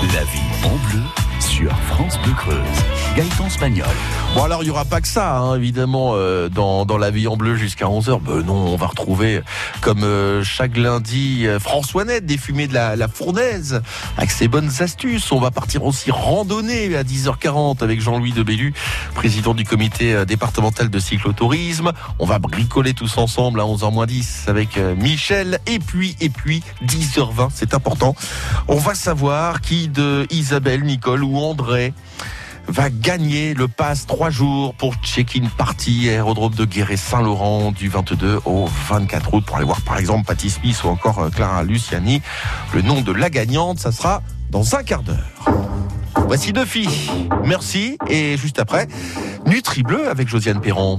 La vie en bleu France Bleu Creuse. Gaëtan Spagnol. Bon alors il n'y aura pas que ça, hein, évidemment, euh, dans, dans la vie en bleu jusqu'à 11h. Ben non, on va retrouver, comme euh, chaque lundi, euh, François Net, des fumées de la, la fournaise, avec ses bonnes astuces. On va partir aussi randonner à 10h40 avec Jean-Louis Debellu, président du comité euh, départemental de cyclotourisme. On va bricoler tous ensemble à 11h10 avec euh, Michel. Et puis, et puis, 10h20, c'est important. On va savoir qui de Isabelle, Nicole ou André va gagner le pass 3 jours pour check-in party aérodrome de Guéret-Saint-Laurent du 22 au 24 août pour aller voir par exemple Patty Smith ou encore euh, Clara Luciani. Le nom de la gagnante, ça sera dans un quart d'heure. Voici deux filles. Merci. Et juste après, Nutri Bleu avec Josiane Perron.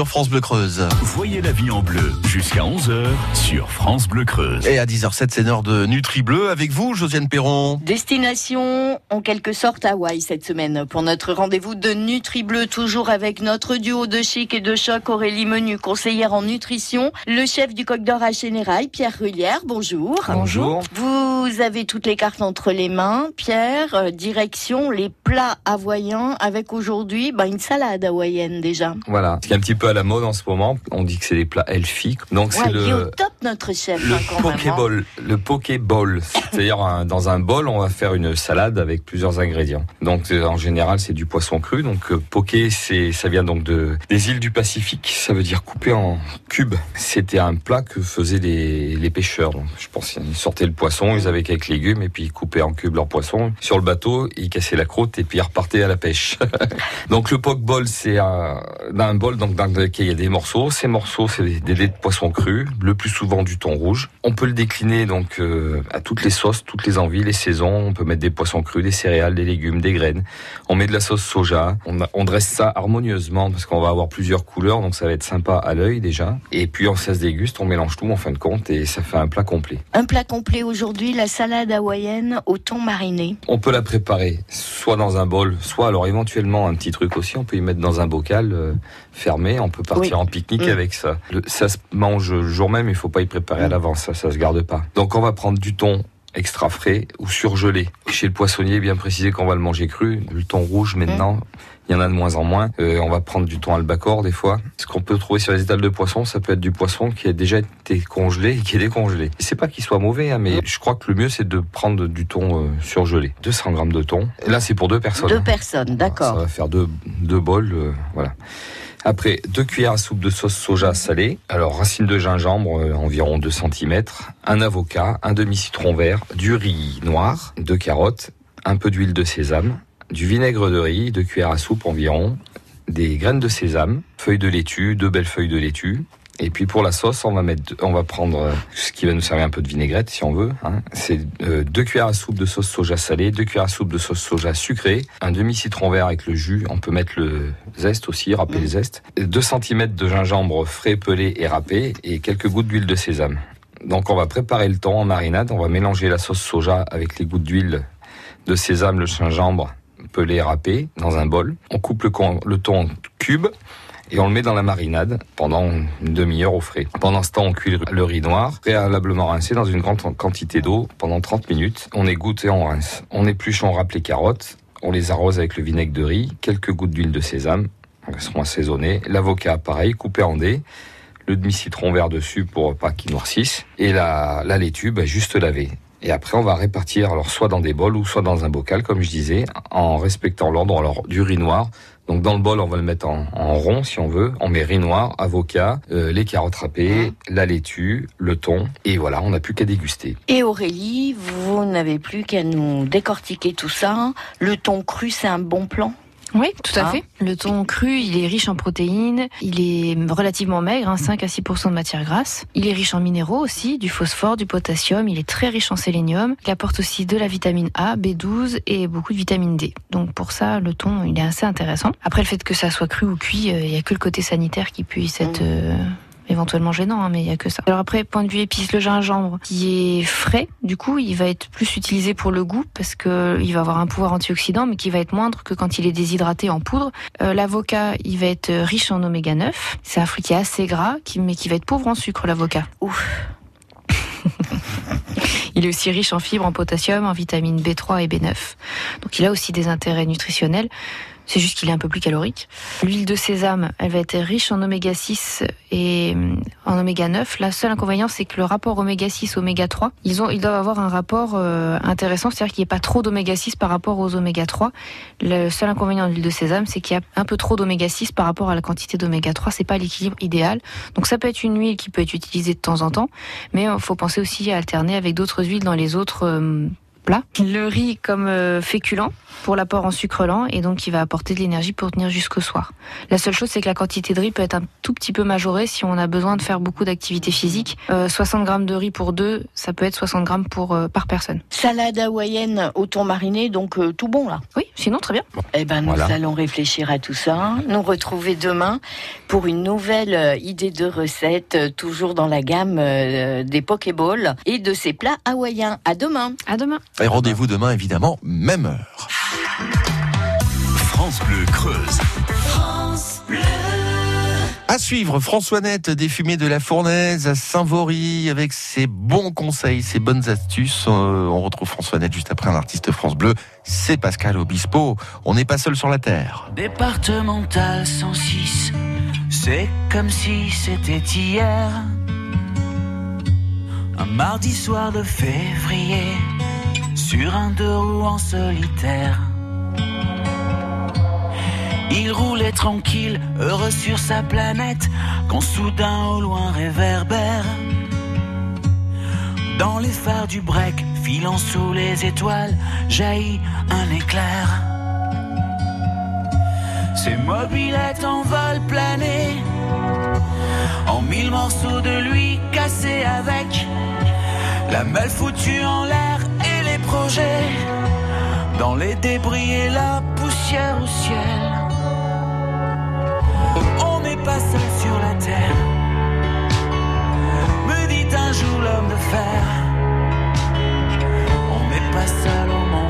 Sur France Bleu Creuse. Voyez la vie en bleu jusqu'à 11h sur France Bleu Creuse. Et à 10h07, c'est l'heure de Nutri Bleu avec vous, Josiane Perron. Destination en quelque sorte Hawaï cette semaine pour notre rendez-vous de Nutri Bleu, toujours avec notre duo de chic et de choc Aurélie Menu, conseillère en nutrition, le chef du Coq d'Or à Chénérail, Pierre Rullière, bonjour. Bonjour. Vous avez toutes les cartes entre les mains, Pierre, euh, direction les plats hawaïens avec aujourd'hui bah, une salade hawaïenne déjà. Voilà. Ce qui est un petit peu à la mode en ce moment, on dit que c'est des plats elfiques. Donc Ouais, c'est est au le top notre chef. le hein, hein. pokéball, le pokéball, c'est-à-dire dans un bol, on va faire une salade avec plusieurs ingrédients. Donc euh, en général, c'est du poisson cru. Donc euh, poké, c'est ça vient donc de des îles du Pacifique. Ça veut dire coupé en cubes. C'était un plat que faisaient les, les pêcheurs. Donc, je pense qu'ils sortaient le poisson, ils avaient quelques légumes et puis ils coupaient en cubes leur poisson sur le bateau, ils cassaient la croûte et puis ils repartaient à la pêche. donc le pokeball, c'est un, un bol donc dans lequel il y a des morceaux. Ces morceaux, c'est des, des laits de poisson cru, le plus souvent du thon rouge. On peut le décliner donc euh, à toutes les sauces, toutes les envies, les saisons. On peut mettre des poissons crus, des céréales, des légumes, des graines. On met de la sauce soja. On, dresse ça harmonieusement parce qu'on va avoir plusieurs couleurs, donc ça va être sympa à l'œil déjà. Et puis on ça se déguste, on mélange tout en fin de compte et ça fait un plat complet. Un plat complet aujourd'hui, la salade hawaïenne au thon mariné. On peut la préparer soit dans un bol, soit alors éventuellement un petit truc aussi, on peut y mettre dans un bocal euh, fermé, on peut partir Oui. en pique-nique Mm. avec ça. Le- ça se mange le jour même, il faut pas y préparer à l'avance, ça, ça se garde pas. Donc on va prendre du thon extra frais ou surgelé. Chez le poissonnier, bien précisé qu'on va le manger cru. Le thon rouge maintenant, il y en a de moins en moins. Euh, on va prendre du thon albacore des fois. Ce qu'on peut trouver sur les étals de poisson, ça peut être du poisson qui a déjà été congelé et qui est décongelé. C'est pas qu'il soit mauvais, hein, mais je crois que le mieux c'est de prendre du thon euh, surgelé. 200 grammes de thon. Et là c'est pour deux personnes. Deux personnes, Ça d'accord. va faire deux, deux bols, euh, voilà. Après, deux cuillères à soupe de sauce soja salée. Alors, racine de gingembre, euh, environ 2 cm. Un avocat, un demi-citron vert, du riz noir, deux carottes, un peu d'huile de sésame, du vinaigre de riz, deux cuillères à soupe environ, des graines de sésame, feuilles de laitue, deux belles feuilles de laitue. Et puis pour la sauce, on va mettre, on va prendre euh, ce qui va nous servir un peu de vinaigrette si on veut. Hein. C'est euh, deux cuillères à soupe de sauce soja salée, deux cuillères à soupe de sauce soja sucrée, un demi citron vert avec le jus. On peut mettre le zeste aussi, râper le zeste. 2 cm de gingembre frais pelé et râpé et quelques gouttes d'huile de sésame. Donc on va préparer le thon en marinade. On va mélanger la sauce soja avec les gouttes d'huile de sésame, le gingembre pelé et râpé dans un bol. On coupe le, con- le thon en cubes et on le met dans la marinade pendant une demi-heure au frais. Pendant ce temps, on cuit le- riz noir, préalablement rincé dans une grande quantité d'eau pendant 30 minutes. On égoutte et on rince. On épluche, on râpe les carottes, on les arrose avec le vinaigre de riz, quelques gouttes d'huile de sésame, elles seront assaisonnées. L'avocat, pareil, coupé en dés. Le demi-citron vert dessus pour pas qu'il noircisse. Et la, la laitue, bah, juste lavée. Et après, on va répartir, alors soit dans des bols ou soit dans un bocal, comme je disais, en respectant l'ordre du riz noir. Donc dans le bol, on va le mettre en, en rond si on veut. On met riz noir, avocat, euh, les carottes râpées, la laitue, le thon. Et voilà, on n'a plus qu'à déguster. Et Aurélie, vous n'avez plus qu'à nous décortiquer tout ça. Le thon cru, c'est un bon plan? Oui, tout à Hein fait. Le thon cru, il est riche en protéines, il est relativement maigre, hein, 5 à 6% de matière grasse. Il est riche en minéraux aussi, du phosphore, du potassium, il est très riche en sélénium. Il apporte aussi de la vitamine A, B12 et beaucoup de vitamine D. Donc pour ça, le thon, il est assez intéressant. Après, le fait que ça soit cru ou cuit, euh, il y a que le côté sanitaire qui puisse être... euh, éventuellement gênant, hein, mais il y a que ça. Alors après, point de vue épice, le gingembre qui est frais, du coup, il va être plus utilisé pour le goût parce que il va avoir un pouvoir antioxydant, mais qui va être moindre que quand il est déshydraté en poudre. Euh, L'avocat, il va être riche en oméga 9. C'est un fruit qui est assez gras, mais qui va être pauvre en sucre, l'avocat. Ouf. Il est aussi riche en fibres, en potassium, en vitamine B3 et B9. Donc il a aussi des intérêts nutritionnels. C'est juste qu'il est un peu plus calorique. L'huile de sésame, elle va être riche en oméga 6 et en oméga 9. La seule inconvénient, c'est que le rapport oméga 6 oméga 3, ils ont, ils doivent avoir un rapport euh, intéressant, c'est-à-dire qu'il n'y ait pas trop d'oméga 6 par rapport aux oméga 3. Le seul inconvénient de l'huile de sésame, c'est qu'il y a un peu trop d'oméga 6 par rapport à la quantité d'oméga 3. C'est pas l'équilibre idéal. Donc ça peut être une huile qui peut être utilisée de temps en temps, mais il faut penser aussi à alterner avec d'autres huiles dans les autres euh, Le riz comme euh, féculent pour l'apport en sucre lent et donc il va apporter de l'énergie pour tenir jusqu'au soir. La seule chose c'est que la quantité de riz peut être un tout petit peu majorée si on a besoin de faire beaucoup d'activité physique. Euh, 60 grammes de riz pour deux, ça peut être 60 grammes pour euh, par personne. Salade hawaïenne au thon mariné, donc euh, tout bon là. Oui, sinon très bien. Eh ben, nous Voilà. allons réfléchir à tout ça. Nous retrouver demain pour une nouvelle euh, idée de recette, euh, toujours dans la gamme euh, des Pokéballs et de ces plats hawaïens. À demain. À demain. Et rendez-vous demain, évidemment, même heure. France Bleu Creuse. À suivre, François-Nette des fumées de la Fournaise à Saint-Vaury avec ses bons conseils, ses bonnes astuces. Euh, on retrouve François-Nette juste après un artiste France Bleu. C'est Pascal Obispo. On n'est pas seul sur la terre. Départemental 106, C'est comme si c'était hier, un mardi soir de février, sur un deux roues en solitaire. Il roulait tranquille, heureux sur sa planète, quand soudain au loin réverbère. Dans les phares du break, filant sous les étoiles, jaillit un éclair. Ses mobilettes en vol plané, en mille morceaux de lui cassés avec la malle foutue en l'air dans les débris et la poussière au ciel. On n'est pas seul sur la terre, me dit un jour l'homme de fer. On n'est pas seul au monde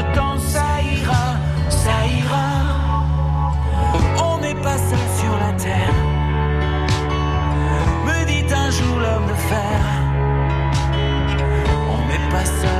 lui chuchotant ça ira, ça ira. On n'est pas seul sur la terre, me dit un jour l'homme de fer. On n'est pas seul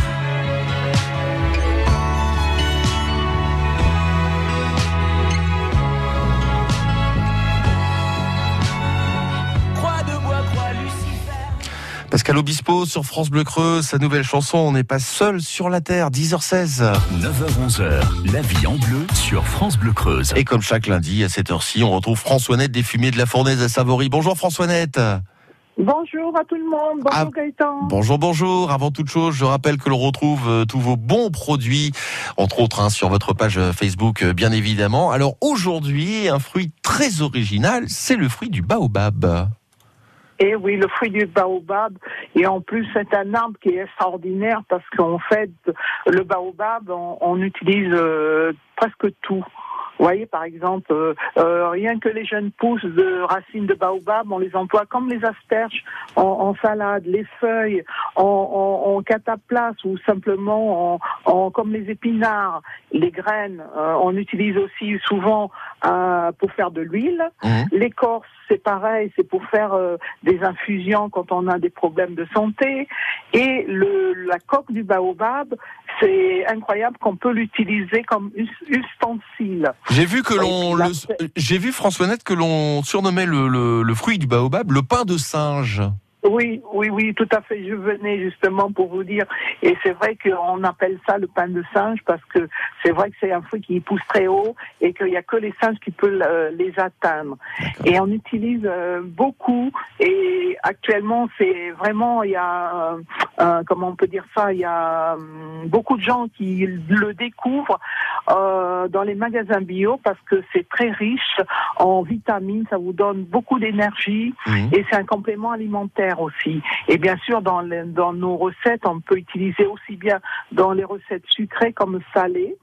Pascal Obispo sur France Bleu Creux, sa nouvelle chanson On n'est pas seul sur la terre, 10h16. 9h-11h, la vie en bleu sur France Bleu Creuse. Et comme chaque lundi à cette heure-ci, on retrouve François-Nette des fumées de la Fournaise à Savory. Bonjour François-Nette. Bonjour à tout le monde. Bonjour Ah, Gaëtan. Bonjour, bonjour. Avant toute chose, je rappelle que l'on retrouve euh, tous vos bons produits, entre autres hein, sur votre page euh, Facebook, euh, bien évidemment. Alors aujourd'hui, un fruit très original, c'est le fruit du baobab. Et oui, le fruit du baobab. Et en plus, c'est un arbre qui est extraordinaire parce qu'en fait, le baobab, on, utilise euh, presque tout. Vous voyez, par exemple, euh, euh, rien que les jeunes pousses de racines de baobab, on les emploie comme les asperges en, salade, les feuilles en, en, cataplasme ou simplement en, comme les épinards, les graines. on utilise aussi souvent euh, pour faire de l'huile. Mhm. L'écorce, c'est pareil, c'est pour faire euh, des infusions quand on a des problèmes de santé. Et le, la coque du baobab, c'est incroyable qu'on peut l'utiliser comme us- ustensile. J'ai vu que l'on, j'ai vu François-Nette que l'on surnommait le, le- le fruit du baobab le pain de singe. Oui, oui, oui, tout à fait. Je venais justement pour vous dire, et c'est vrai qu'on appelle ça le pain de singe parce que c'est vrai que c'est un fruit qui pousse très haut et qu'il n'y a que les singes qui peuvent euh, les atteindre. Et on utilise euh, beaucoup. Et actuellement, c'est vraiment, il y a, euh, comment on peut dire ça, il y a hum, beaucoup de gens qui le découvrent euh, dans les magasins bio parce que c'est très riche en vitamines, ça vous donne beaucoup d'énergie et c'est un complément alimentaire aussi. Et bien sûr, dans, les- dans nos recettes, on peut utiliser aussi bien dans les recettes sucrées comme salées.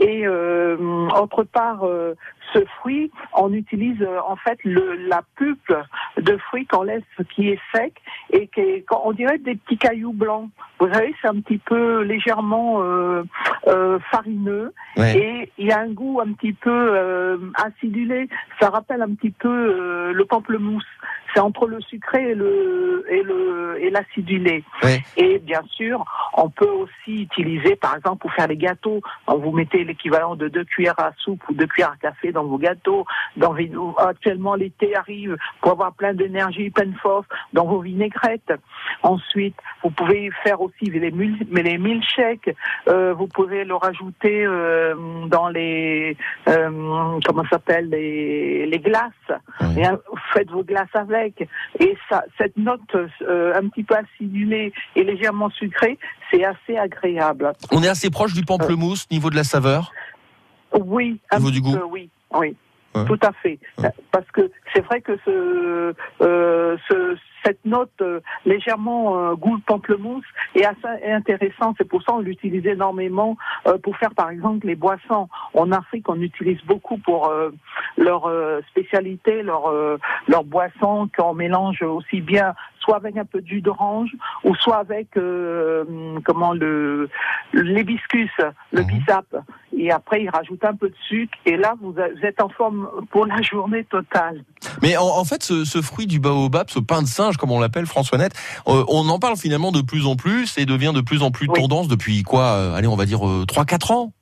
Et euh, autre part, euh, ce fruit, on utilise euh, en fait le, la pulpe de fruit qu'on laisse qui est sec et qui est, on dirait des petits cailloux blancs. Vous savez, c'est un petit peu légèrement euh, euh, farineux Ouais. et il y a un goût un petit peu euh, acidulé. Ça rappelle un petit peu le pamplemousse. C'est entre le sucré et le et le et l'acidulé. Ouais. Et bien sûr, on peut aussi utiliser, par exemple, pour faire les gâteaux, quand vous mettez l'équivalent de deux cuillères à soupe ou deux cuillères à café dans vos gâteaux. Dans actuellement, l'été arrive pour avoir plein d'énergie, plein de force dans vos vinaigrettes. Ensuite, vous pouvez faire aussi les, mais les milkshakes. Euh, vous pouvez le rajouter euh, dans les euh, comment s'appelle les, les glaces. Ouais. Et, euh, faites vos glaces avec. Et ça, cette note euh, un petit peu acidulée et légèrement sucrée, c'est assez agréable. On est assez proche du pamplemousse niveau de la saveur. Oui, un Niveau du goût. peu, oui, oui. Ouais. Tout à fait. Ouais. Parce que c'est vrai que ce, euh, ce, cette note euh, légèrement euh, goût pamplemousse est assez intéressant. C'est pour ça qu'on l'utilise énormément euh, pour faire par exemple les boissons. En Afrique, on utilise beaucoup pour euh, leur spécialité, leur leur boisson qu'on mélange aussi bien soit avec un peu de jus d'orange ou soit avec euh, comment le l'hibiscus, le Mhm. bissap. Et après, ils rajoutent un peu de sucre. Et là, vous êtes en forme pour la journée totale. Mais en, en fait, ce, ce fruit du baobab, ce pain de singe, comme on l'appelle, Françoisnette, euh, on en parle finalement de plus en plus et devient de plus en plus Oui. tendance depuis quoi euh, Allez, on va dire euh, 3-4 ans.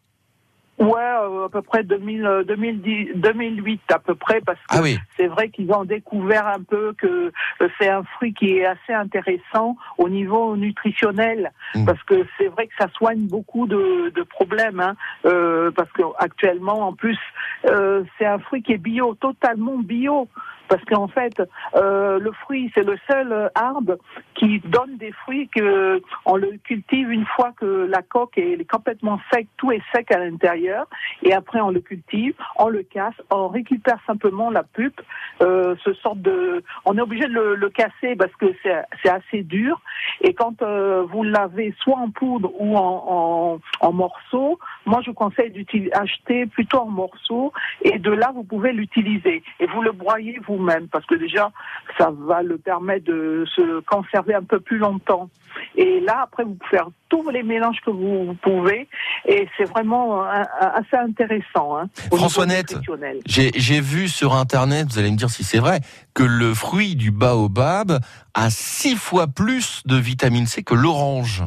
Ouais, euh, à peu près 2000, euh, 2010, 2008 à peu près, parce que Ah oui. c'est vrai qu'ils ont découvert un peu que euh, c'est un fruit qui est assez intéressant au niveau nutritionnel, Mm. parce que c'est vrai que ça soigne beaucoup de, de problèmes, hein, euh, parce que actuellement, en plus, euh, c'est un fruit qui est bio, totalement bio. Parce qu'en fait, euh, le fruit, c'est le seul arbre qui donne des fruits que on le cultive une fois que la coque est complètement sec, tout est sec à l'intérieur, et après on le cultive, on le casse, on récupère simplement la pulpe, euh, ce sorte de, on est obligé de le, casser parce que c'est assez dur, et quand euh, vous l'avez soit en poudre ou en, en, morceaux, moi je conseille d'acheter plutôt en morceaux, et de là vous pouvez l'utiliser, et vous le broyez vous-même, parce que déjà ça va le permettre de se conserver un peu plus longtemps. Et là, après, vous pouvez faire tous les mélanges que vous, pouvez. Et c'est vraiment un- assez intéressant. Hein, au François niveau Nette. nutritionnel. J'ai j'ai vu sur Internet, vous allez me dire si c'est vrai, que le fruit du baobab a six fois plus de vitamine C que l'orange.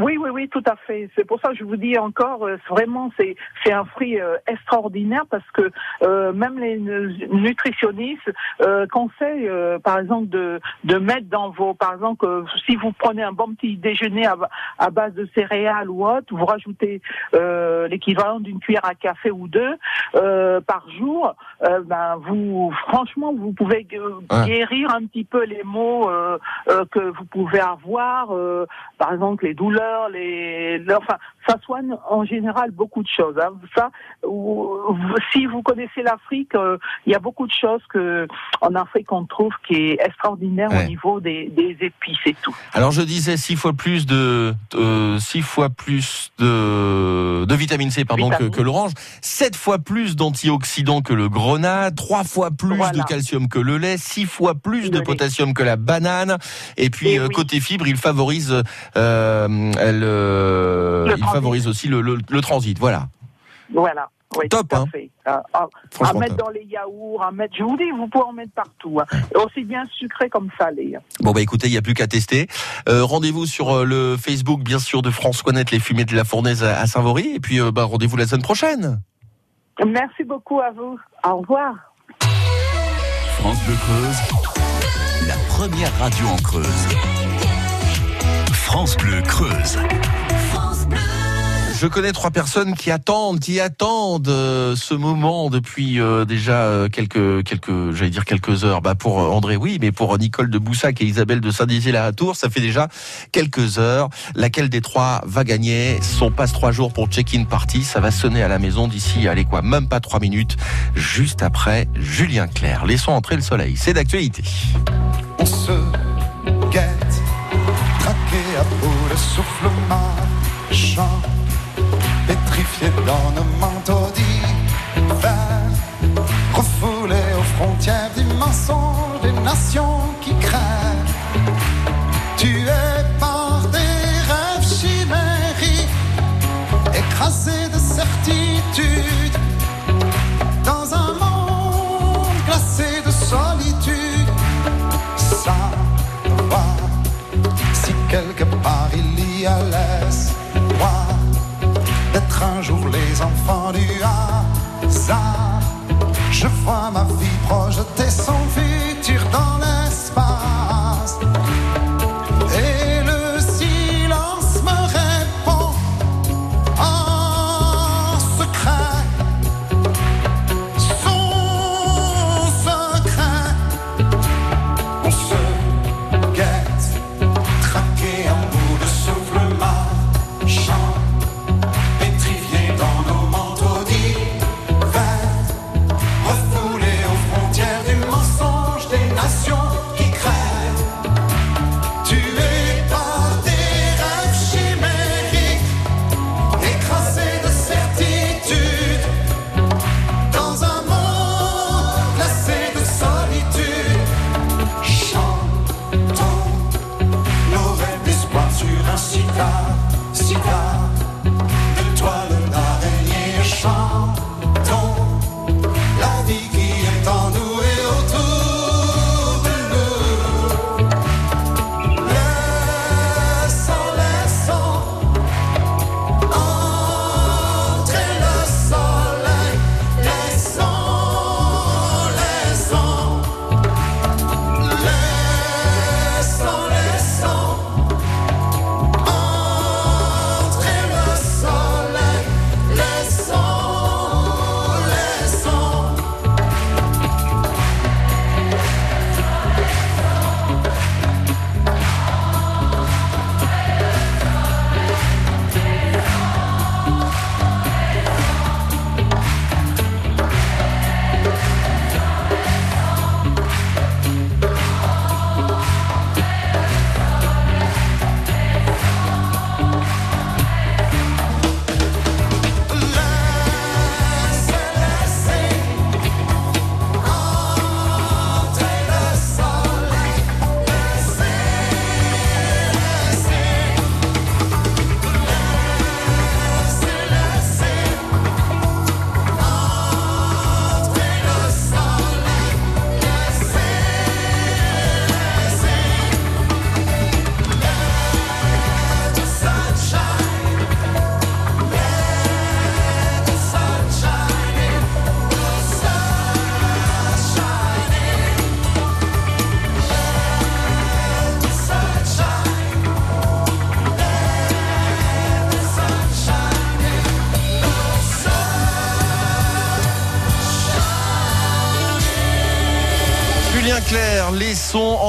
Oui, oui, oui, tout à fait. C'est pour ça que je vous dis encore, euh, vraiment, c'est c'est un fruit euh, extraordinaire parce que euh, même les nu- nutritionnistes euh, conseillent, euh, par exemple, de de mettre dans vos, par exemple, euh, si vous prenez un bon petit déjeuner à, à base de céréales ou autre, vous rajoutez euh, l'équivalent d'une cuillère à café ou deux euh, par jour. ben vous, franchement, vous pouvez Ouais. guérir un petit peu les maux que vous pouvez avoir. euh, par exemple les douleurs, les, le- enfin, ça soigne en général beaucoup de choses. Hein. Ça, si vous connaissez l'Afrique, euh, il y a beaucoup de choses que en Afrique on trouve qui est extraordinaire Ouais. au niveau des, des épices et tout. Alors je disais six fois plus de euh, six fois plus de, de vitamine C pardon que, Vitamine. que l'orange, sept fois plus d'antioxydants que le grenade, trois fois plus Voilà. de calcium que le lait, six fois plus de potassium que la banane. Et puis Et euh, oui. côté fibre, il favorise elle, euh, il transit. favorise aussi le, le, le transit. Voilà, Voilà. Oui, Top, tout à hein. fait. À, à- à franchement. mettre top. dans les yaourts, à mettre, je vous dis, vous pouvez en mettre partout, hein. aussi bien sucré comme salé. Bon bah écoutez, il n'y a plus qu'à tester. Euh, rendez-vous sur euh, le Facebook bien sûr de François Net, les fumées de la fournaise à, Saint-Vaury. Et puis euh, bah, rendez-vous la semaine prochaine. Merci beaucoup à vous. Au revoir. France Bleu Creuse, La première radio en Creuse. France Bleu Creuse. Je connais trois personnes qui attendent, qui attendent euh, ce moment depuis euh, déjà euh, quelques, quelques, j'allais dire quelques heures. Bah pour André, oui, mais pour Nicole de Boussac et Isabelle de Saint-Dizier-la-Tour, ça fait déjà quelques heures. Laquelle des trois va gagner? Son passe trois jours pour check-in party Ça va sonner à la maison d'ici, allez quoi, même pas trois minutes, juste après Julien Clerc. Laissons entrer le soleil. C'est d'actualité. on se de souffle marchant, pétrifié dans nos manteaux d'hiver, refoulé aux frontières du mensonge des nations qui crèvent, tué par des rêves chimériques, écrasé de certitude, a l'espoir d'être un jour les enfants du hasard. Je vois ma vie projeter son futur dans l'espace.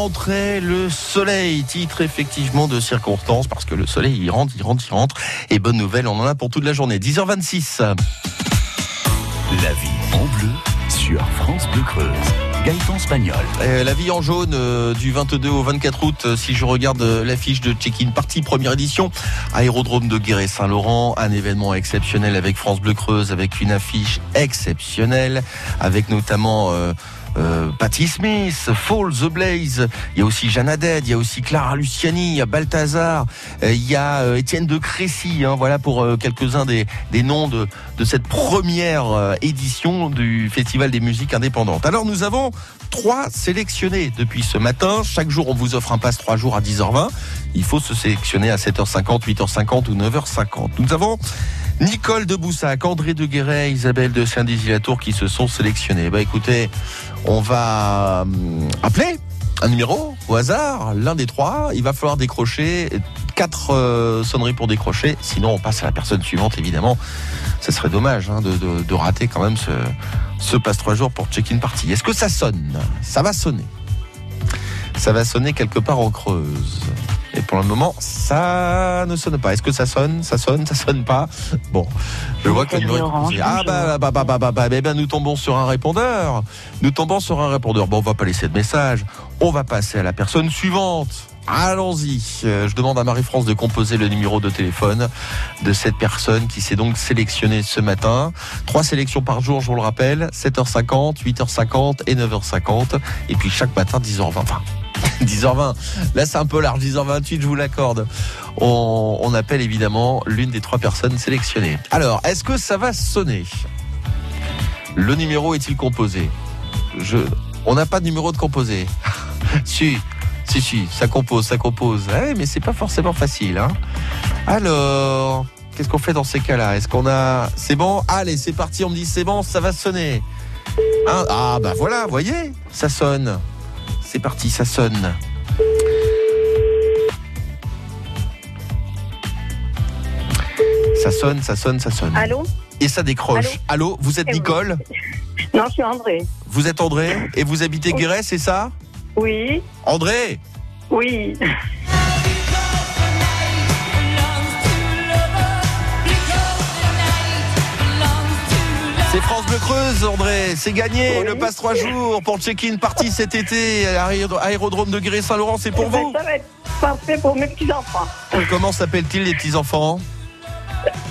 Entrer le soleil. Titre effectivement de circonstance parce que le soleil il rentre, il rentre, il rentre. Et bonne nouvelle, on en a pour toute la journée. 10h26. La vie en bleu sur France Bleu Creuse. Gaëtan Spagnol. Euh, la vie en jaune euh, du 22 au 24 août, euh, si je regarde l'affiche de Check-in Party, première édition, aérodrome de Guéret-Saint-Laurent, un événement exceptionnel avec France Bleu Creuse, avec une affiche exceptionnelle, avec notamment... Euh, Patti Smith, Fall the Blaze, il y a aussi Jeanne Haddad, il y a aussi Clara Luciani, il y a Balthazar, euh, il y a euh, Étienne de Crécy, hein, voilà pour euh, quelques-uns des, des noms de, de cette première édition du Festival des musiques indépendantes. Alors nous avons trois sélectionnés depuis ce matin. Chaque jour, on vous offre un passe trois jours à 10h20. Il faut se sélectionner à 7h50, 8h50 ou 9h50. Nous avons Nicole de Boussac, André de Guéret, Isabelle de Saint-Dizier-la-Tour qui se sont sélectionnés. Bah écoutez, on va hum, appeler un numéro au hasard, l'un des trois. Il va falloir décrocher quatre euh, sonneries pour décrocher. Sinon, on passe à la personne suivante, évidemment. Ça serait dommage hein, de rater quand même ce, ce passe trois jours pour check-in party. Est-ce que ça sonne? Ça va sonner. Ça va sonner quelque part en creuse. Et pour le moment, ça ne sonne pas. Est-ce que ça sonne? Ça sonne? Ça sonne pas? Bon, je vois que. Ah bah bah bah bah bah bah, eh ben, nous tombons sur un répondeur. Nous tombons sur un répondeur. Bon, on va pas laisser de message. On va passer à la personne suivante. Allons-y. Euh, je demande à Marie-France de composer le numéro de téléphone de cette personne qui s'est donc sélectionnée ce matin. Trois sélections par jour, je vous le rappelle. 7h50, 8h50 et 9h50. Et puis chaque matin, 10h20. Enfin, 10h20. Là, c'est un peu large. 10h28, je vous l'accorde. On, appelle évidemment l'une des trois personnes sélectionnées. Alors, est-ce que ça va sonner? Le numéro est-il composé? Je, On n'a pas de numéro de composé. si, si, si, ça compose, ça compose. Eh, mais c'est pas forcément facile. Hein Alors, qu'est-ce qu'on fait dans ces cas-là? Est-ce qu'on a... C'est bon? Allez, c'est parti. On me dit c'est bon, ça va sonner. Hein? Ah, bah voilà, voyez, ça sonne. C'est parti, ça sonne. Ça sonne, ça sonne, ça sonne. Allô Et ça décroche. Allô, vous êtes oui. Nicole Non, je suis André. Vous êtes André Et vous habitez Guéret, c'est ça Oui, André oui. Creuse, André. C'est gagné. Le passe trois jours pour le check-in party cet été. à l'aéro- Aérodrome de Guéret-Saint-Laurent, c'est pour Eh ben, vous. Ça va être parfait pour mes petits-enfants. Comment s'appellent-ils les petits-enfants?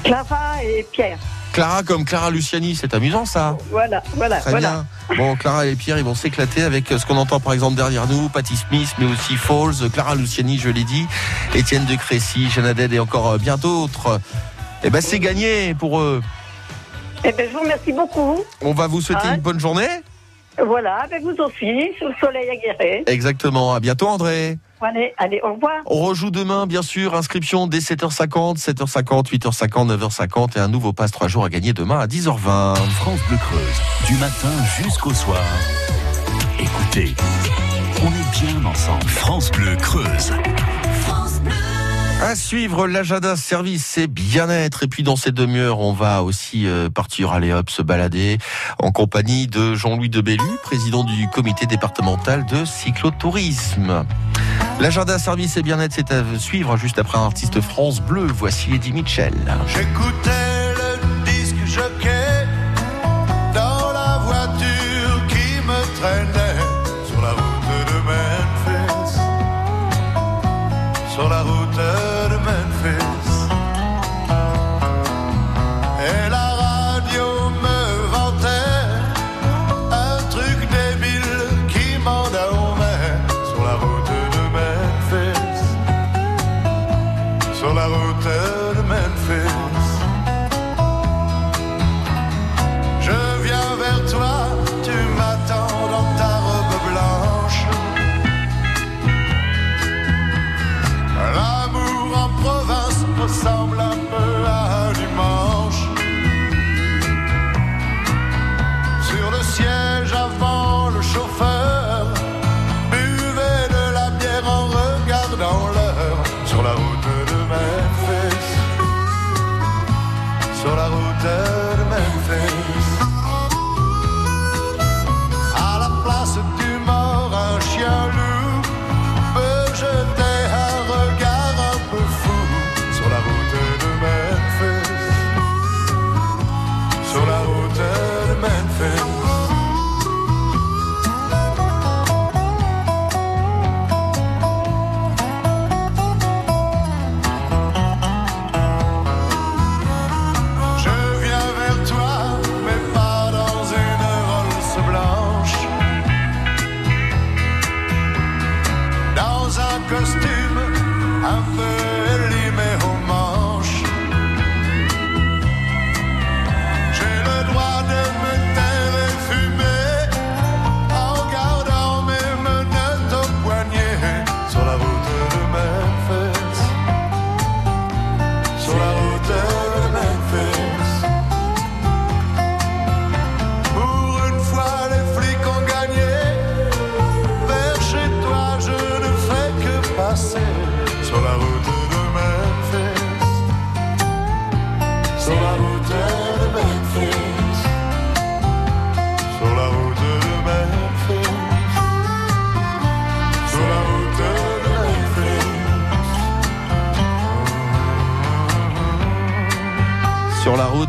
Clara et Pierre. Clara comme Clara Luciani, c'est amusant ça. Voilà, voilà, Très voilà. bien. Bon, Clara et Pierre, ils vont s'éclater avec euh, ce qu'on entend par exemple derrière nous, Patti Smith, mais aussi Falls, Clara Luciani, je l'ai dit, Étienne de Crécy, Jeanne et encore euh, bien d'autres. Eh ben, c'est gagné pour eux. Eh ben, je vous remercie beaucoup. On va vous souhaiter Ah. une bonne journée. Voilà, avec vous aussi, sous le soleil à Guéret. Exactement. À bientôt, André. Allez, allez, au revoir. On rejoue demain, bien sûr. Inscription dès 7h50, 7h50, 8h50, 9h50 et un nouveau passe 3 jours à gagner demain à 10h20. France Bleu Creuse, du matin jusqu'au soir. Écoutez, on est bien ensemble. France Bleu Creuse. À suivre l'agenda service et bien-être. Et puis dans cette demi-heure, on va aussi euh, partir, aller hop, se balader en compagnie de Jean-Louis Debellu, président du comité départemental de cyclotourisme. L'agenda service et bien-être, c'est à suivre juste après un artiste France Bleu. Voici Eddie Mitchell.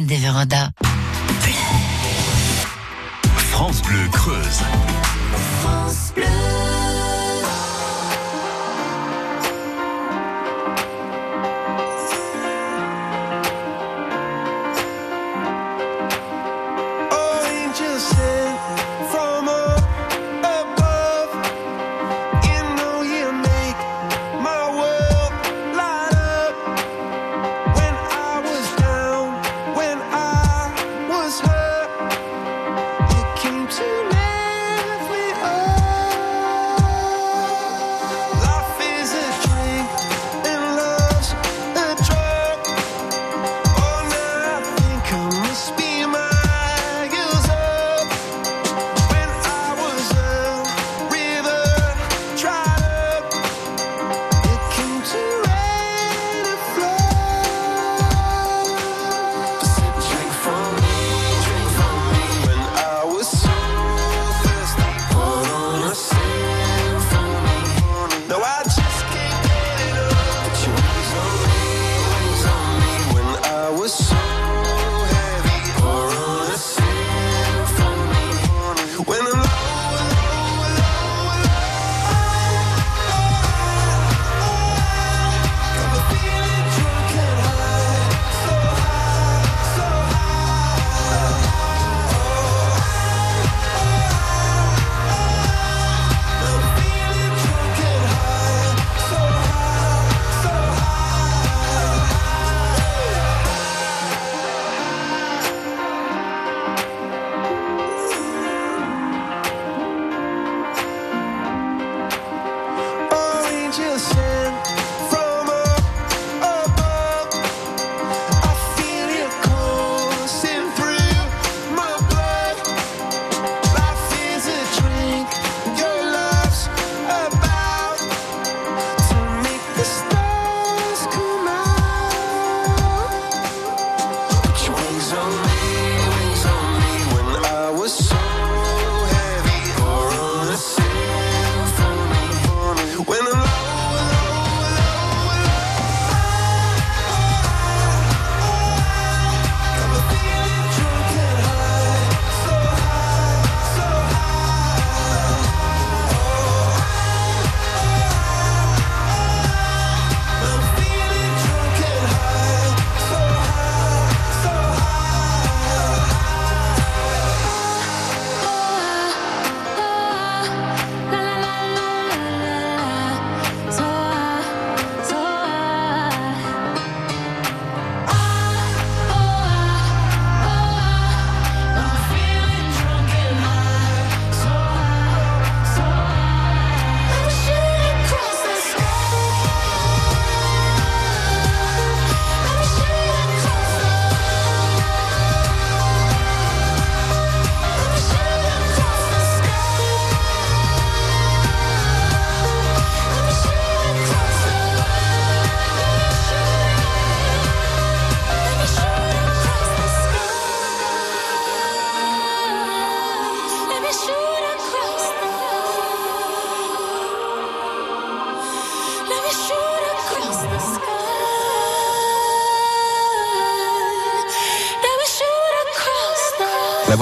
Des vérandas. France Bleu Creuse. Angels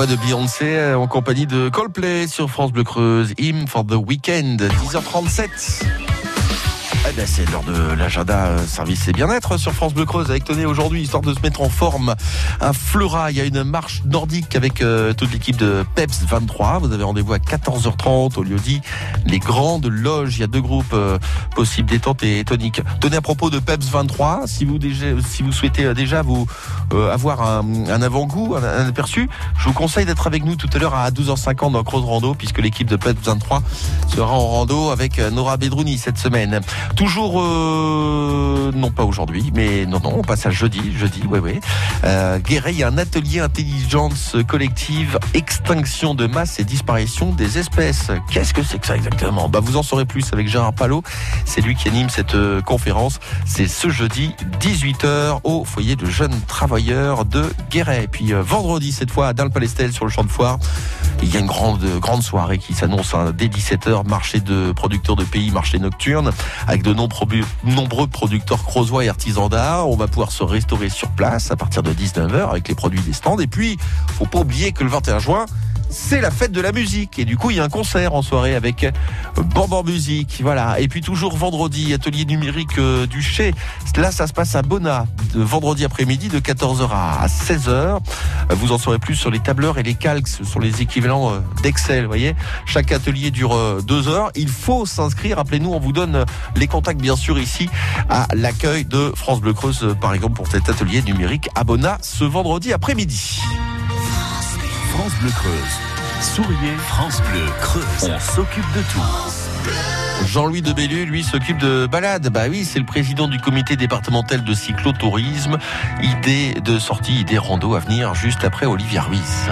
de Beyoncé euh, en compagnie de Coldplay sur France Bleu Creuse. Him for the Weekend, 10h37. Eh ben, c'est l'heure de l'agenda euh, service et bien-être sur France Bleu Creuse avec Tony aujourd'hui, histoire de se mettre en forme. Un Fleurat, il y a une marche nordique avec euh, toute l'équipe de PEPS 23. Vous avez rendez-vous à 14h30 au lieu dit les grandes loges. Il y a deux groupes euh, possibles, détente et tonique. Tenez à propos de PEPS 23, si vous, si vous souhaitez déjà vous avoir un, avant-goût, un, aperçu, je vous conseille d'être avec nous tout à l'heure à 12h50 dans Creuse Rando puisque l'équipe de PEPS 23 sera en rando avec Nora Bedrouni cette semaine. Toujours, euh, non pas aujourd'hui, mais non, non, on passe à jeudi, jeudi, oui, oui. Euh, Guéret, il y a un atelier intelligence collective, extinction de masse et disparition des espèces. Qu'est-ce que c'est que ça exactement? Bah, vous en saurez plus avec Gérard Palot. C'est lui qui anime cette euh, conférence. C'est ce jeudi, 18h, au foyer de jeunes travailleurs de Guéret. Et puis vendredi, cette fois, à Dal-Palestel, sur le champ de foire, il y a une grande, grande soirée qui s'annonce hein, dès 17h, marché de producteurs de pays, marché nocturne, de nombreux, producteurs creusois et artisans d'art. On va pouvoir se restaurer sur place à partir de 19h avec les produits des stands. Et puis, faut pas oublier que le 21 juin, c'est la fête de la musique. Et du coup, il y a un concert en soirée avec Bamban Musique. Voilà. Et puis toujours vendredi, atelier numérique euh, du Chez. Là, ça se passe à Bona, de vendredi après-midi de 14h à 16h. Vous en saurez plus sur les tableurs et les calques. Ce sont les équivalents euh, d'Excel, voyez. Chaque atelier dure euh, deux heures. Il faut s'inscrire. Rappelez-nous, on vous donne les contacts, bien sûr, ici à l'accueil de France Bleu Creuse, par exemple, pour cet atelier numérique à Bona ce vendredi après-midi. France Bleu Creuse. Souriez, France Bleu Creuse. On s'occupe de tout. Jean-Louis de Bellu, lui, s'occupe de balades. Bah oui, c'est le président du comité départemental de cyclotourisme. Idée de sortie, idée rando à venir juste après Olivier Ruiz.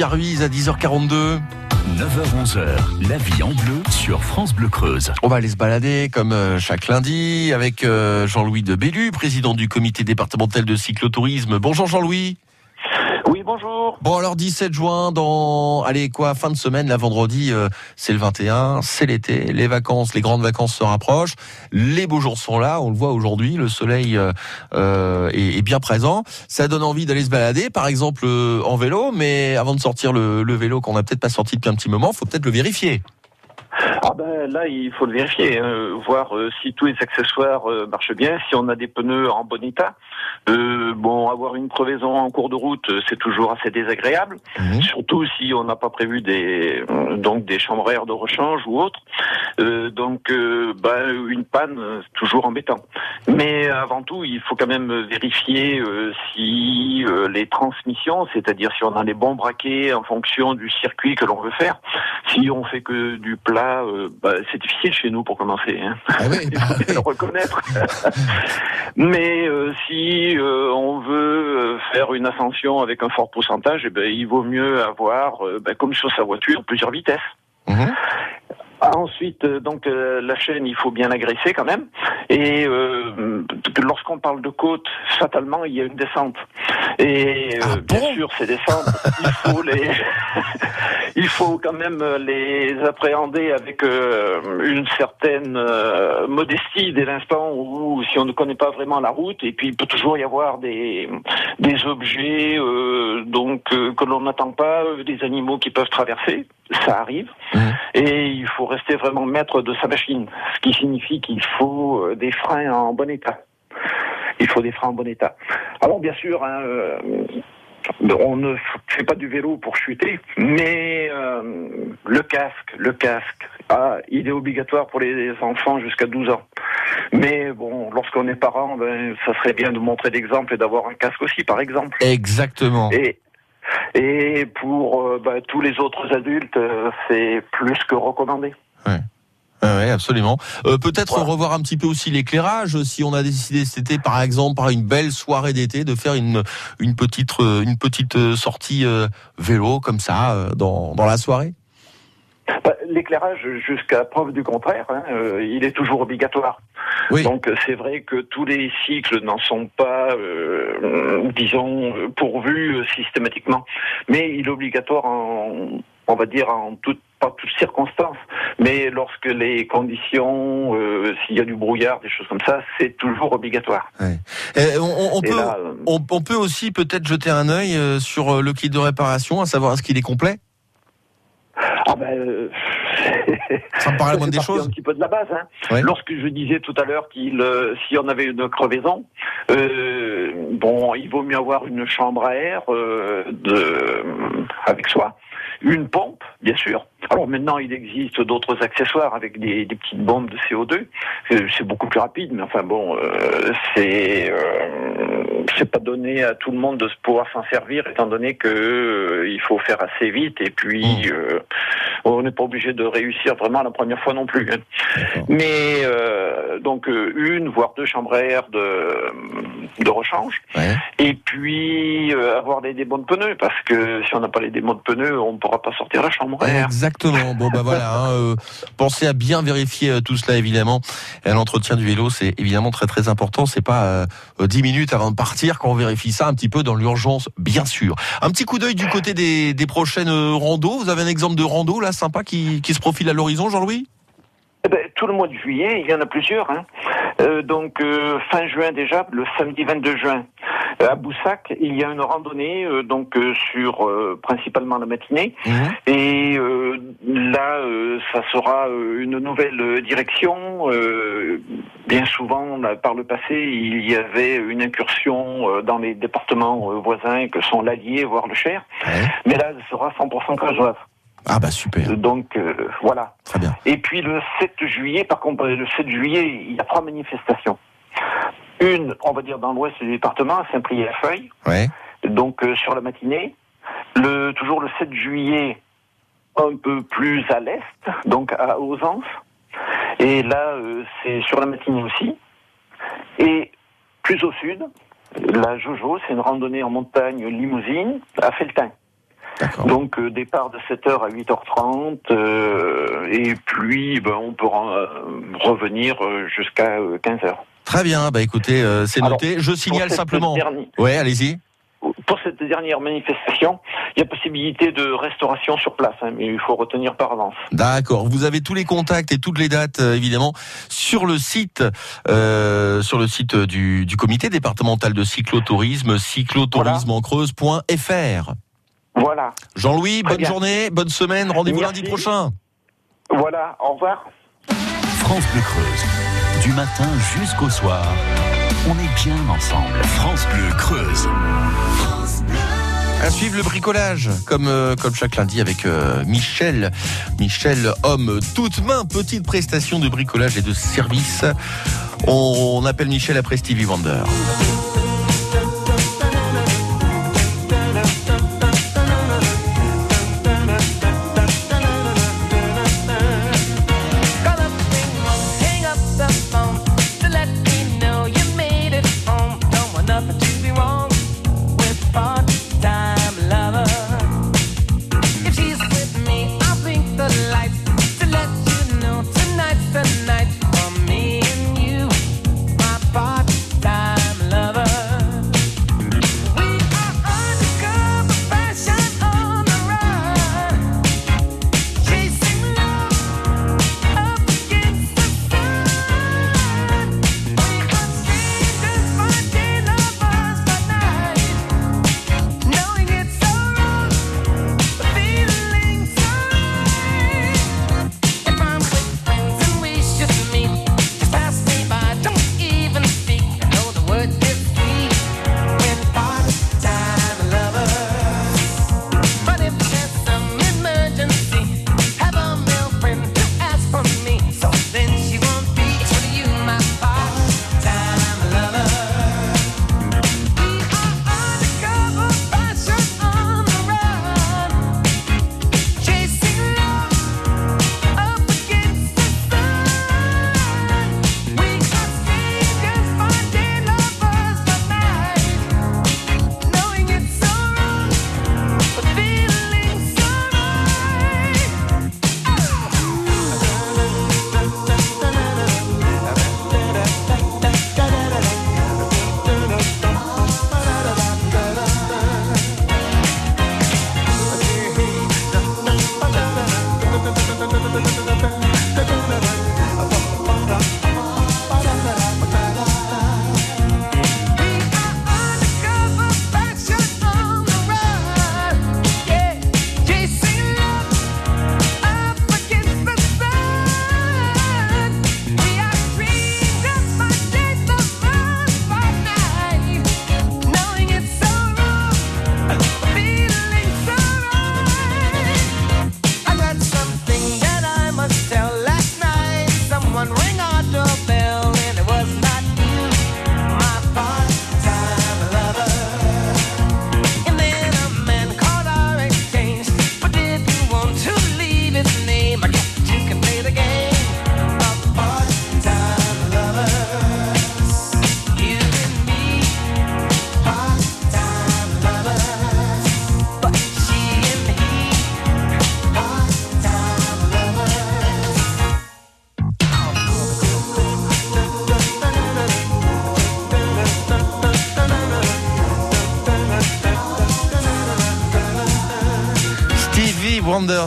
Olivier Ruiz à 10h42. 9h-11h, la vie en bleu sur France Bleu Creuse. On va aller se balader comme euh, chaque lundi avec euh, Jean-Louis de Bellu, président du comité départemental de cyclotourisme. Bonjour Jean-Louis. Bon alors 17 juin dans allez quoi fin de semaine la vendredi euh, c'est le 21 c'est l'été les vacances les grandes vacances se rapprochent les beaux jours sont là on le voit aujourd'hui le soleil euh, euh, est, est bien présent. Ça donne envie d'aller se balader par exemple euh, en vélo mais avant de sortir le, le vélo qu'on n'a peut-être pas sorti depuis un petit moment faut peut-être le vérifier Ah ben là, il faut le vérifier, hein, voir euh, si tous les accessoires euh, marchent bien, si on a des pneus en bon état. Euh, bon, avoir une crevaison en cours de route, euh, c'est toujours assez désagréable, surtout si on n'a pas prévu des euh, donc des chambres à air de rechange ou autre. Euh, donc, euh, ben, une panne, euh, c'est toujours embêtant. Mais avant tout, il faut quand même vérifier euh, si euh, les transmissions, c'est-à-dire si on a les bons braquets en fonction du circuit que l'on veut faire. Si on fait que du plat, euh, bah, c'est difficile chez nous pour commencer. Hein. il faut le reconnaître. Mais euh, si euh, on veut faire une ascension avec un fort pourcentage, eh ben, il vaut mieux avoir, ben, comme sur sa voiture, plusieurs vitesses. Ah, Ensuite, euh, donc euh, la chaîne, il faut bien l'agresser quand même. Et euh, lorsqu'on parle de côte, fatalement, il y a une descente. Et euh, bien sûr, ces descentes, il faut les, il faut quand même les appréhender avec euh, une certaine euh, modestie dès l'instant où, si on ne connaît pas vraiment la route, et puis il peut toujours y avoir des des objets euh, donc que l'on n'attend pas, euh, des animaux qui peuvent traverser, ça arrive. Et il faut rester vraiment maître de sa machine, ce qui signifie qu'il faut euh, des freins en bon état. Il faut des freins en bon état. Alors bien sûr, hein, euh, on ne fait pas du vélo pour chuter, mais euh, le casque, le casque, ah, il est obligatoire pour les enfants jusqu'à 12 ans. Mais bon, lorsqu'on est parent, ben, ça serait bien de montrer l'exemple et d'avoir un casque aussi, par exemple. Exactement. Et, et pour euh, bah, tous les autres adultes, euh, c'est plus que recommandé. Ouais, absolument. Euh, Peut-être revoir un petit peu aussi l'éclairage. Si on a décidé cet été, par exemple, par une belle soirée d'été, de faire une une petite euh, une petite euh, sortie euh, vélo comme ça euh, dans dans la soirée. Bah, L'éclairage, jusqu'à preuve du contraire, hein, euh, il est toujours obligatoire. Donc euh, c'est vrai que tous les cycles n'en sont pas, euh, disons, pourvus systématiquement, mais il est obligatoire en, on va dire en toutes pas toutes circonstances, mais lorsque les conditions, euh, s'il y a du brouillard, des choses comme ça, c'est toujours obligatoire. Et on, on- on Et peut là, on, on peut aussi peut-être jeter un œil sur le kit de réparation, à savoir est-ce qu'il est complet? Ah ben, euh, Ça me paraît la moindre des choses. Un petit peu de la base. Hein. Ouais. Lorsque je disais tout à l'heure qu'il, euh, si on avait une crevaison, euh, bon, il vaut mieux avoir une chambre à air euh, de, avec soi, une pompe, bien sûr. Alors maintenant, il existe d'autres accessoires avec des, des petites bombes de CO2. Euh, C'est beaucoup plus rapide, mais enfin bon, euh, c'est euh, c'est pas donné à tout le monde de pouvoir s'en servir, étant donné que euh, il faut faire assez vite et puis euh, on n'est pas obligé de réussir vraiment la première fois non plus. hein. Mais donc une voire deux chambres à air de de rechange. Et puis avoir des démons de pneus parce que si on n'a pas les démons de pneus, on ne pourra pas sortir la chambre à air. Exactement. Bon bah voilà. hein, euh, pensez à bien vérifier euh, tout cela évidemment. Et L'entretien du vélo, c'est évidemment très très important. C'est pas euh, euh, 10 minutes avant de partir qu'on vérifie ça un petit peu dans l'urgence, bien sûr. Un petit coup d'œil du côté des, prochaines euh, randos. Vous avez un exemple de rando là sympa qui, se profile à l'horizon, Jean-Louis? Eh ben, tout le mois de juillet, il y en a plusieurs. Hein. Euh, donc euh, fin juin déjà, le samedi 22 juin, euh, à Boussac, il y a une randonnée euh, donc euh, sur euh, principalement la matinée. Et euh, là, ça sera une nouvelle direction. Bien souvent, là, par le passé, il y avait une incursion dans les départements voisins que sont l'Allier, voire le Cher. Mais là, ce sera 100% Cajoise. Ah bah super. Donc euh, voilà. Très bien. Et puis le 7 juillet, par contre, le 7 juillet, il y a trois manifestations. Une, on va dire dans l'ouest du département, à Saint-Priest-la-Feuille, Ouais. donc euh, sur la matinée. Le, toujours le 7 juillet, un peu plus à l'est, donc à Ausence. Et là, euh, c'est sur la matinée aussi. Et plus au sud, la Jojo, c'est une randonnée en montagne limousine à Feltin. Donc euh, départ de 7h à 8h30 euh, et puis ben, on peut euh, revenir euh, jusqu'à euh, 15h. Très bien. Bah écoutez, euh, c'est Alors, noté. Je signale cette simplement. dernière- Ouais, allez-y. Pour cette dernière manifestation, il y a possibilité de restauration sur place, hein, mais il faut retenir par avance. D'accord. Vous avez tous les contacts et toutes les dates, euh, évidemment, sur le site, euh, sur le site du, du comité départemental de cyclotourisme, cyclotourismeencreuse.fr. Voilà. Jean-Louis, Très bonne bien. journée, bonne semaine. Rendez-vous lundi prochain. Voilà, au revoir. France Bleu Creuse. Du matin jusqu'au soir, on est bien ensemble. France Bleu Creuse. À suivre le bricolage, comme, euh, comme chaque lundi avec euh, Michel. Michel, homme toute main, petite prestation de bricolage et de service. On, on appelle Michel après Stevie Wonder.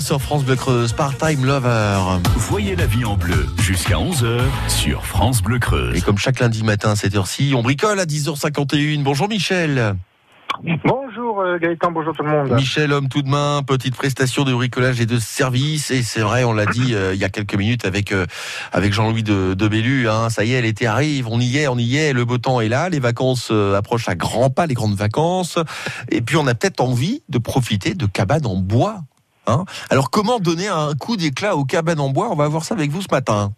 Sur France Bleu Creuse, part-time lover. Voyez la vie en bleu jusqu'à 11h sur France Bleu Creuse. Et comme chaque lundi matin à cette heure-ci, on bricole à 10h51. Bonjour Michel. Bonjour euh, Gaëtan, bonjour tout le monde. Michel, homme tout de main, petite prestation de bricolage et de service. Et c'est vrai, on l'a dit euh, il y a quelques minutes avec euh, avec Jean-Louis de, de Bellu. Hein, ça y est, l'été arrive, on y est, on y est. Le beau temps est là, les vacances euh, approchent à grands pas, les grandes vacances. Et puis on a peut-être envie de profiter de cabanes en bois. Hein Alors comment donner un coup d'éclat aux cabanes en bois? On va voir ça avec vous ce matin.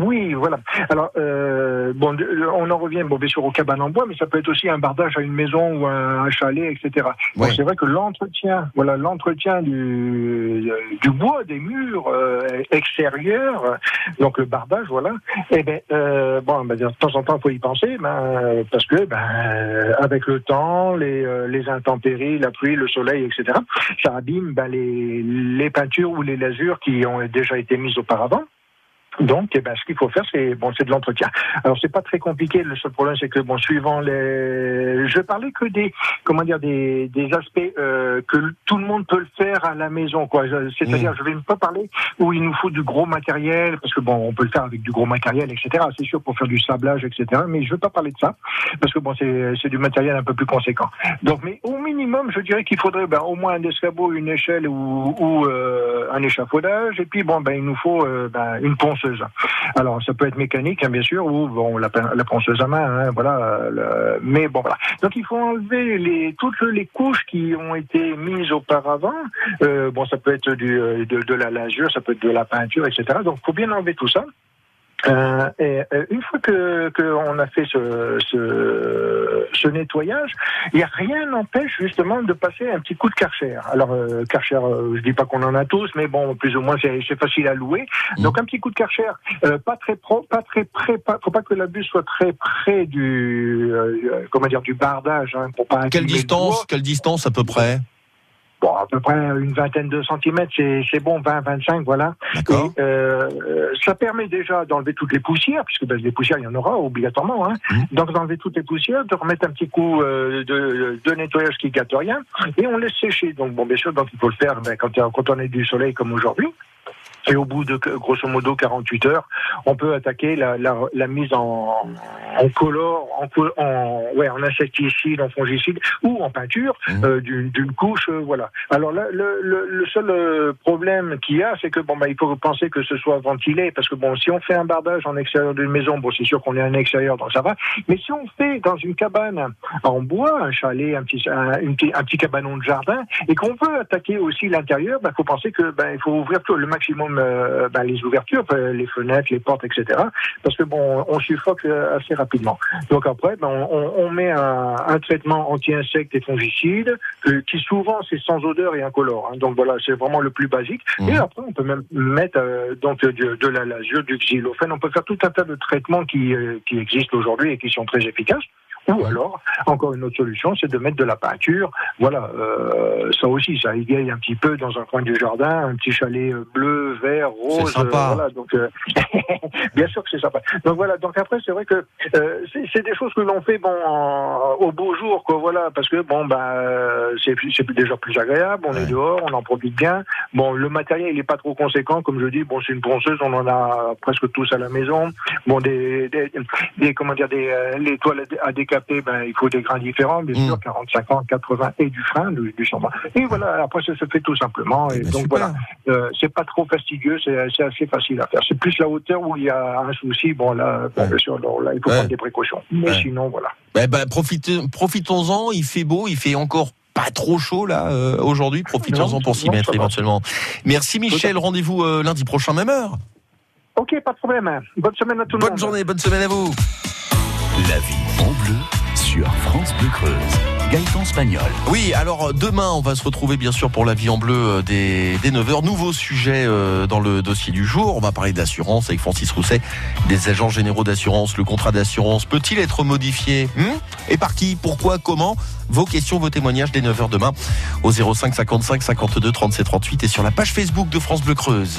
Oui, voilà. Alors, euh, bon, de- on en revient, bon, bien sûr, aux cabanes en bois, mais ça peut être aussi un bardage à une maison ou un, un chalet, etc. Donc, Ouais. c'est vrai que l'entretien, voilà, l'entretien du, euh, du bois, des murs euh, extérieurs, euh, donc le bardage, voilà. Eh ben, euh, bon, ben, de temps en temps, il faut y penser, ben, parce que, ben, euh, avec le temps, les, euh, les intempéries, la pluie, le soleil, etc., ça abîme ben, les, les peintures ou les lasures qui ont déjà été mises auparavant. Donc, eh ben, ce qu'il faut faire, c'est bon, c'est de l'entretien. Alors, c'est pas très compliqué. Le seul problème, c'est que bon, suivant les, je parlais que des, comment dire, des, des aspects euh, que tout le monde peut le faire à la maison, quoi. C'est-à-dire, je vais pas parler où il nous faut du gros matériel, parce que bon, on peut le faire avec du gros matériel, etc. C'est sûr pour faire du sablage, etc. Mais je veux pas parler de ça, parce que bon, c'est c'est du matériel un peu plus conséquent. Donc, mais au minimum, je dirais qu'il faudrait ben, au moins un escabeau, une échelle ou, ou euh, un échafaudage, et puis bon, ben, il nous faut euh, ben, une Alors, ça peut être mécanique, hein, bien sûr, ou bon, la, la ponceuse à main, hein, voilà. mais bon, voilà. Donc, il faut enlever toutes les couches qui ont été mises auparavant. Euh, bon, ça peut être euh, de, de la lasure, ça peut être de la peinture, etc. Donc, il faut bien enlever tout ça. Euh, et euh, une fois que qu'on a fait ce, ce, ce nettoyage, il y a rien n'empêche justement de passer un petit coup de karcher. Alors euh, karcher, euh, je dis pas qu'on en a tous, mais bon, plus ou moins c'est facile à louer. Donc un petit coup de karcher, euh, pas très pro, pas très près, pas, faut pas que la bûche soit très près du euh, comment dire du bardage, hein, pour pas Quelle distance. Quelle distance à peu près? Bon, à peu près une vingtaine de centimètres, c'est c'est bon, 20, 25, voilà. Et, euh, ça permet déjà d'enlever toutes les poussières, puisque ben, les poussières, il y en aura obligatoirement. Hein. Donc d'enlever toutes les poussières, de remettre un petit coup euh, de, de nettoyage qui gâte rien, et on laisse sécher. Donc bon, bien sûr, donc il faut le faire ben, quand, quand on est du soleil comme aujourd'hui. Et au bout de grosso modo 48 heures, on peut attaquer la, la, la mise en, en color, en, en, ouais, en insecticide, en fongicide ou en peinture euh, d'une couche. euh, voilà. Alors là, le, le, le seul euh, problème qu'il y a, c'est que bon, bah, il faut penser que ce soit ventilé, parce que bon, si on fait un bardage en extérieur d'une maison, bon, c'est sûr qu'on est un extérieur, donc ça va. Mais si on fait dans une cabane en bois, un chalet, un petit, un, une petit, un petit cabanon de jardin, et qu'on veut attaquer aussi l'intérieur, il faut penser que ben, il faut ouvrir tout, le maximum euh, ben, les ouvertures, euh, les fenêtres, les portes, etc. Parce que bon, on suffoque euh, assez rapidement. Donc après, ben, on, met un, un traitement anti-insectes et fongicides, euh, qui souvent c'est sans odeur et incolore. hein. Donc voilà, c'est vraiment le plus basique. Et après, on peut même mettre euh, donc de, de la du xylophène. On peut faire tout un tas de traitements qui, euh, qui existent aujourd'hui et qui sont très efficaces. Ou alors, encore une autre solution, c'est de mettre de la peinture. Voilà, euh, ça aussi, ça égaye un petit peu dans un coin du jardin, un petit chalet euh, bleu, vert, rose. C'est sympa. euh, voilà, donc euh, bien sûr que c'est sympa. Donc voilà, donc après, c'est vrai que euh, c'est des choses que l'on fait bon en- au beau jour, quoi. Voilà, parce que bon, ben, euh, c'est déjà plus agréable. On est dehors, on en profite bien. Bon, le matériel, il est pas trop conséquent, comme je dis. Bon, c'est une ponceuse, on en a presque tous à la maison. Bon, des, des, des- comment dire, des euh, les toiles à ben, il faut des grains différents, bien sûr, 40, 50, 80 et du frein, du, du chambon. Et voilà, après ça se fait tout simplement. Et donc voilà, euh, c'est pas trop fastidieux, c'est assez facile à faire. C'est plus la hauteur où il y a un souci. Bon là, ben, bien sûr, alors là, il faut Ouais. prendre des précautions. Mais Ouais. sinon, voilà. Eh ben, profitez- profitons-en, il fait beau, il fait encore pas trop chaud là euh, aujourd'hui, profitons-en pour s'y mettre éventuellement. Merci Michel, rendez-vous euh, lundi prochain même heure. Ok, pas de problème. Bonne semaine à tout le monde. Bonne journée, bonne semaine à vous. La vie en bleu France Bleu Creuse. Gaëtan Spagnol. Oui, alors euh, demain, on va se retrouver bien sûr pour la vie en bleu euh, des, des 9h. Nouveau sujet euh, dans le dossier du jour. On va parler d'assurance avec Francis Rousset, des agents généraux d'assurance. Le contrat d'assurance peut-il être modifié? Hmm? Et par qui? Pourquoi? Comment? Vos questions, vos témoignages dès 9h demain au 05 55 52 37 38 et sur la page Facebook de France Bleu Creuse.